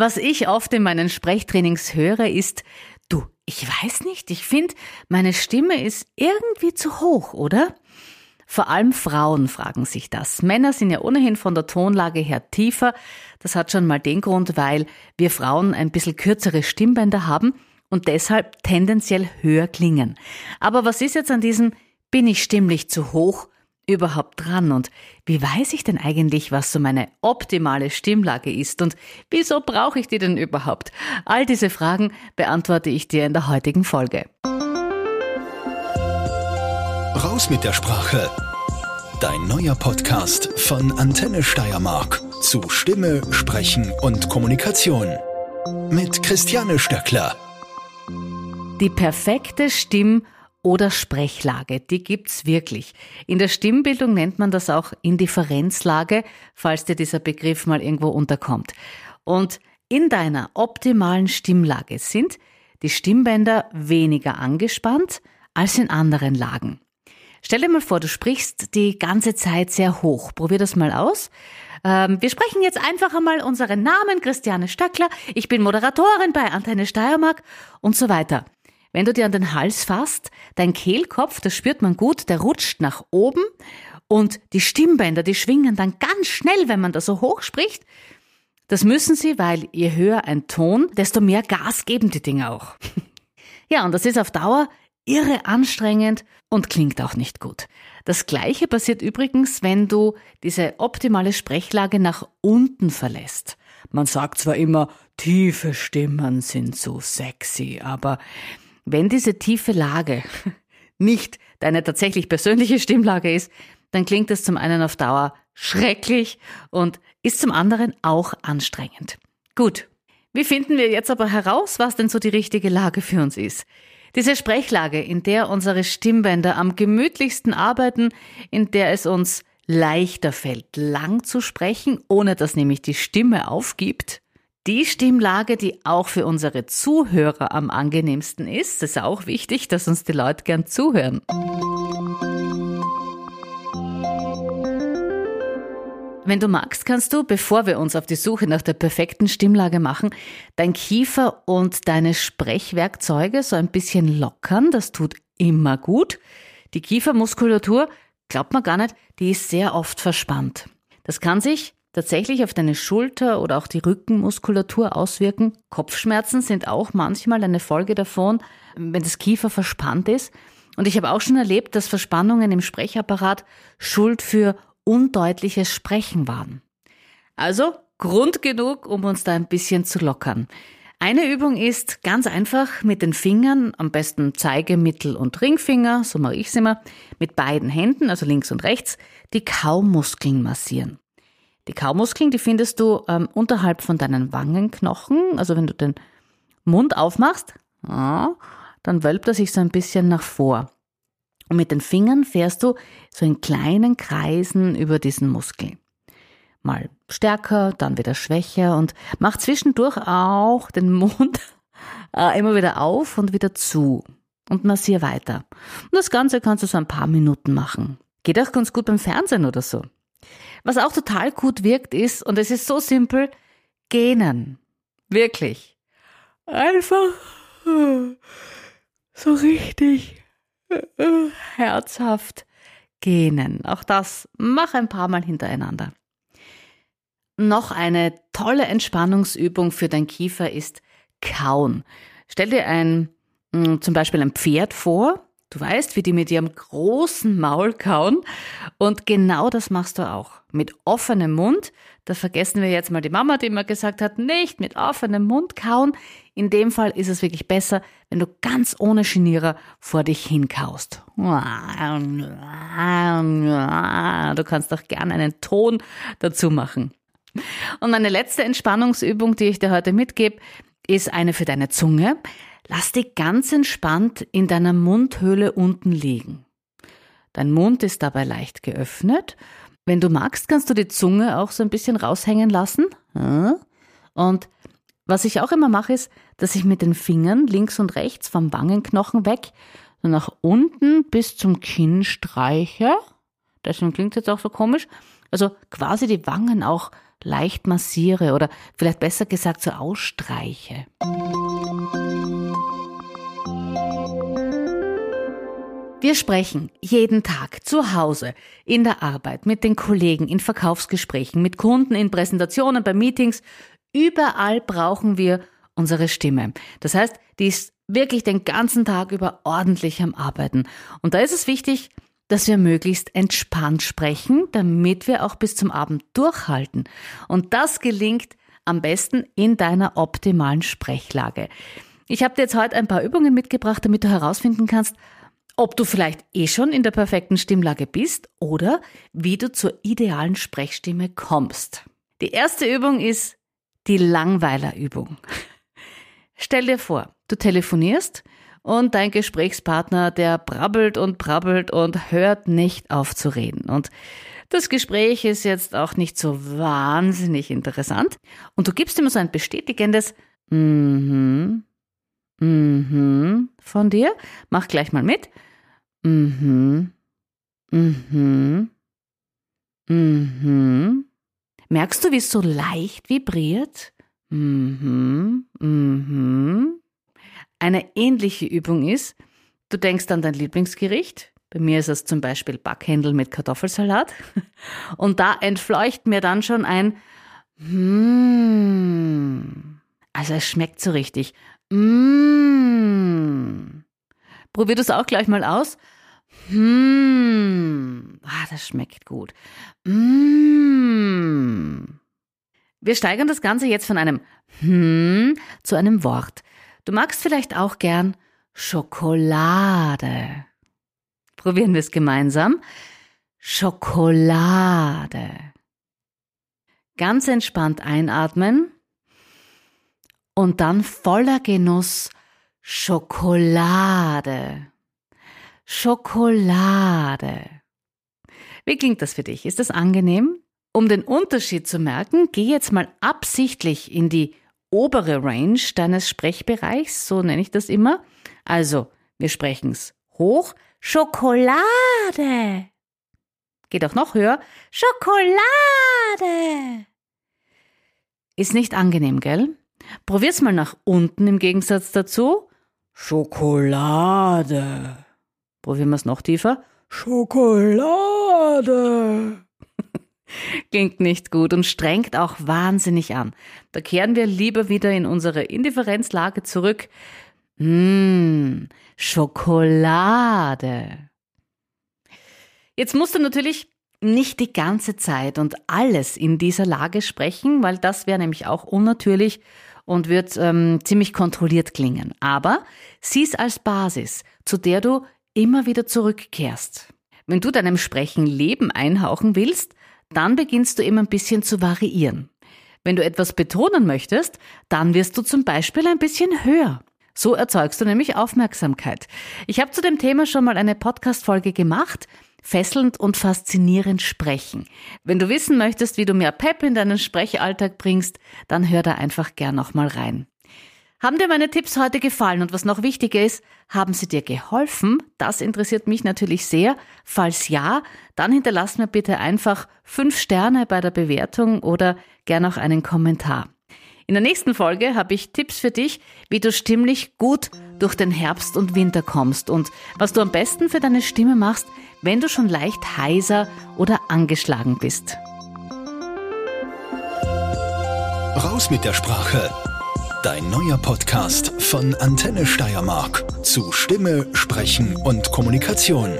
Was ich oft in meinen Sprechtrainings höre, ist, du, ich weiß nicht, ich finde, meine Stimme ist irgendwie zu hoch, oder? Vor allem Frauen fragen sich das. Männer sind ja ohnehin von der Tonlage her tiefer. Das hat schon mal den Grund, weil wir Frauen ein bisschen kürzere Stimmbänder haben und deshalb tendenziell höher klingen. Aber was ist jetzt an diesem bin ich stimmlich zu hoch überhaupt dran und wie weiß ich denn eigentlich, was so meine optimale Stimmlage ist und wieso brauche ich die denn überhaupt? All diese Fragen beantworte ich dir in der heutigen Folge. Raus mit der Sprache. Dein neuer Podcast von Antenne Steiermark zu Stimme, Sprechen und Kommunikation. Mit Christiane Stöckler. Die perfekte Stimm- oder Sprechlage, die gibt's wirklich. In der Stimmbildung nennt man das auch Indifferenzlage, falls dir dieser Begriff mal irgendwo unterkommt. Und in deiner optimalen Stimmlage sind die Stimmbänder weniger angespannt als in anderen Lagen. Stell dir mal vor, du sprichst die ganze Zeit sehr hoch. Probier das mal aus. Ähm, wir sprechen jetzt einfach einmal unseren Namen, Christiane Stöckler. Ich bin Moderatorin bei Antenne Steiermark und so weiter. Wenn du dir an den Hals fasst, dein Kehlkopf, das spürt man gut, der rutscht nach oben und die Stimmbänder, die schwingen dann ganz schnell, wenn man da so hoch spricht. Das müssen sie, weil je höher ein Ton, desto mehr Gas geben die Dinge auch. ja, und das ist auf Dauer irre anstrengend und klingt auch nicht gut. Das gleiche passiert übrigens, wenn du diese optimale Sprechlage nach unten verlässt. Man sagt zwar immer, tiefe Stimmen sind so sexy, aber wenn diese tiefe Lage nicht deine tatsächlich persönliche Stimmlage ist, dann klingt es zum einen auf Dauer schrecklich und ist zum anderen auch anstrengend. Gut, wie finden wir jetzt aber heraus, was denn so die richtige Lage für uns ist? Diese Sprechlage, in der unsere Stimmbänder am gemütlichsten arbeiten, in der es uns leichter fällt, lang zu sprechen, ohne dass nämlich die Stimme aufgibt, die Stimmlage, die auch für unsere Zuhörer am angenehmsten ist. Es ist auch wichtig, dass uns die Leute gern zuhören. Wenn du magst, kannst du, bevor wir uns auf die Suche nach der perfekten Stimmlage machen, dein Kiefer und deine Sprechwerkzeuge so ein bisschen lockern. Das tut immer gut. Die Kiefermuskulatur, glaubt man gar nicht, die ist sehr oft verspannt. Das kann sich tatsächlich auf deine Schulter oder auch die Rückenmuskulatur auswirken. Kopfschmerzen sind auch manchmal eine Folge davon, wenn das Kiefer verspannt ist. Und ich habe auch schon erlebt, dass Verspannungen im Sprechapparat Schuld für undeutliches Sprechen waren. Also Grund genug, um uns da ein bisschen zu lockern. Eine Übung ist ganz einfach mit den Fingern, am besten Zeige, Mittel- und Ringfinger, so mache ich es immer, mit beiden Händen, also links und rechts, die Kaumuskeln massieren. Die Kaumuskeln, die findest du ähm, unterhalb von deinen Wangenknochen. Also wenn du den Mund aufmachst, ja, dann wölbt er sich so ein bisschen nach vor. Und mit den Fingern fährst du so in kleinen Kreisen über diesen Muskel. Mal stärker, dann wieder schwächer und mach zwischendurch auch den Mund äh, immer wieder auf und wieder zu und massier weiter. Und das Ganze kannst du so ein paar Minuten machen. Geht auch ganz gut beim Fernsehen oder so. Was auch total gut wirkt ist, und es ist so simpel, gähnen. Wirklich. Einfach so richtig herzhaft gähnen. Auch das mach ein paar Mal hintereinander. Noch eine tolle Entspannungsübung für dein Kiefer ist Kauen. Stell dir ein, hm, zum Beispiel ein Pferd vor Du weißt, wie die mit ihrem großen Maul kauen. Und genau das machst du auch. Mit offenem Mund. Da vergessen wir jetzt mal die Mama, die immer gesagt hat, nicht mit offenem Mund kauen. In dem Fall ist es wirklich besser, wenn du ganz ohne Genierer vor dich hinkaust. Du kannst auch gerne einen Ton dazu machen. Und meine letzte Entspannungsübung, die ich dir heute mitgebe, ist eine für deine Zunge. Lass dich ganz entspannt in deiner Mundhöhle unten liegen. Dein Mund ist dabei leicht geöffnet. Wenn du magst, kannst du die Zunge auch so ein bisschen raushängen lassen. Und was ich auch immer mache, ist, dass ich mit den Fingern links und rechts vom Wangenknochen weg nach unten bis zum Kinn streiche. Deswegen klingt es jetzt auch so komisch. Also quasi die Wangen auch leicht massiere oder vielleicht besser gesagt so ausstreiche. Wir sprechen jeden Tag zu Hause, in der Arbeit, mit den Kollegen, in Verkaufsgesprächen, mit Kunden, in Präsentationen, bei Meetings. Überall brauchen wir unsere Stimme. Das heißt, die ist wirklich den ganzen Tag über ordentlich am Arbeiten. Und da ist es wichtig, dass wir möglichst entspannt sprechen, damit wir auch bis zum Abend durchhalten. Und das gelingt am besten in deiner optimalen Sprechlage. Ich habe dir jetzt heute ein paar Übungen mitgebracht, damit du herausfinden kannst, ob du vielleicht eh schon in der perfekten Stimmlage bist oder wie du zur idealen Sprechstimme kommst. Die erste Übung ist die Langweilerübung. Stell dir vor, du telefonierst und dein Gesprächspartner, der brabbelt und brabbelt und hört nicht auf zu reden. Und das Gespräch ist jetzt auch nicht so wahnsinnig interessant. Und du gibst ihm so ein bestätigendes Mhm, mhm von dir. Mach gleich mal mit. Mhm. Mhm. Mhm. Merkst du, wie es so leicht vibriert? Mhm. Mhm. Eine ähnliche Übung ist, du denkst an dein Lieblingsgericht. Bei mir ist es zum Beispiel Backhändel mit Kartoffelsalat. Und da entfleucht mir dann schon ein mm. Also es schmeckt so richtig. Mm. Probier das auch gleich mal aus. Hm, ah, das schmeckt gut. Mm. Wir steigern das Ganze jetzt von einem hm zu einem Wort. Du magst vielleicht auch gern Schokolade. Probieren wir es gemeinsam. Schokolade. Ganz entspannt einatmen und dann voller Genuss Schokolade. Schokolade. Wie klingt das für dich? Ist das angenehm? Um den Unterschied zu merken, geh jetzt mal absichtlich in die obere Range deines Sprechbereichs, so nenne ich das immer. Also, wir sprechen es hoch. Schokolade. Geht auch noch höher. Schokolade. Ist nicht angenehm, gell? Probier's mal nach unten im Gegensatz dazu. Schokolade. Probieren wir es noch tiefer. Schokolade. Klingt nicht gut und strengt auch wahnsinnig an. Da kehren wir lieber wieder in unsere Indifferenzlage zurück. Mmh, Schokolade. Jetzt musst du natürlich nicht die ganze Zeit und alles in dieser Lage sprechen, weil das wäre nämlich auch unnatürlich und wird ähm, ziemlich kontrolliert klingen. Aber sieh es als Basis, zu der du immer wieder zurückkehrst. Wenn du deinem Sprechen Leben einhauchen willst, dann beginnst du immer ein bisschen zu variieren. Wenn du etwas betonen möchtest, dann wirst du zum Beispiel ein bisschen höher. So erzeugst du nämlich Aufmerksamkeit. Ich habe zu dem Thema schon mal eine Podcast-Folge gemacht fesselnd und faszinierend sprechen. Wenn du wissen möchtest, wie du mehr Pep in deinen Sprechalltag bringst, dann hör da einfach gern nochmal rein. Haben dir meine Tipps heute gefallen und was noch wichtiger ist, haben sie dir geholfen? Das interessiert mich natürlich sehr. Falls ja, dann hinterlass mir bitte einfach fünf Sterne bei der Bewertung oder gern auch einen Kommentar. In der nächsten Folge habe ich Tipps für dich, wie du stimmlich gut durch den Herbst und Winter kommst und was du am besten für deine Stimme machst, wenn du schon leicht heiser oder angeschlagen bist. Raus mit der Sprache. Dein neuer Podcast von Antenne Steiermark zu Stimme, Sprechen und Kommunikation.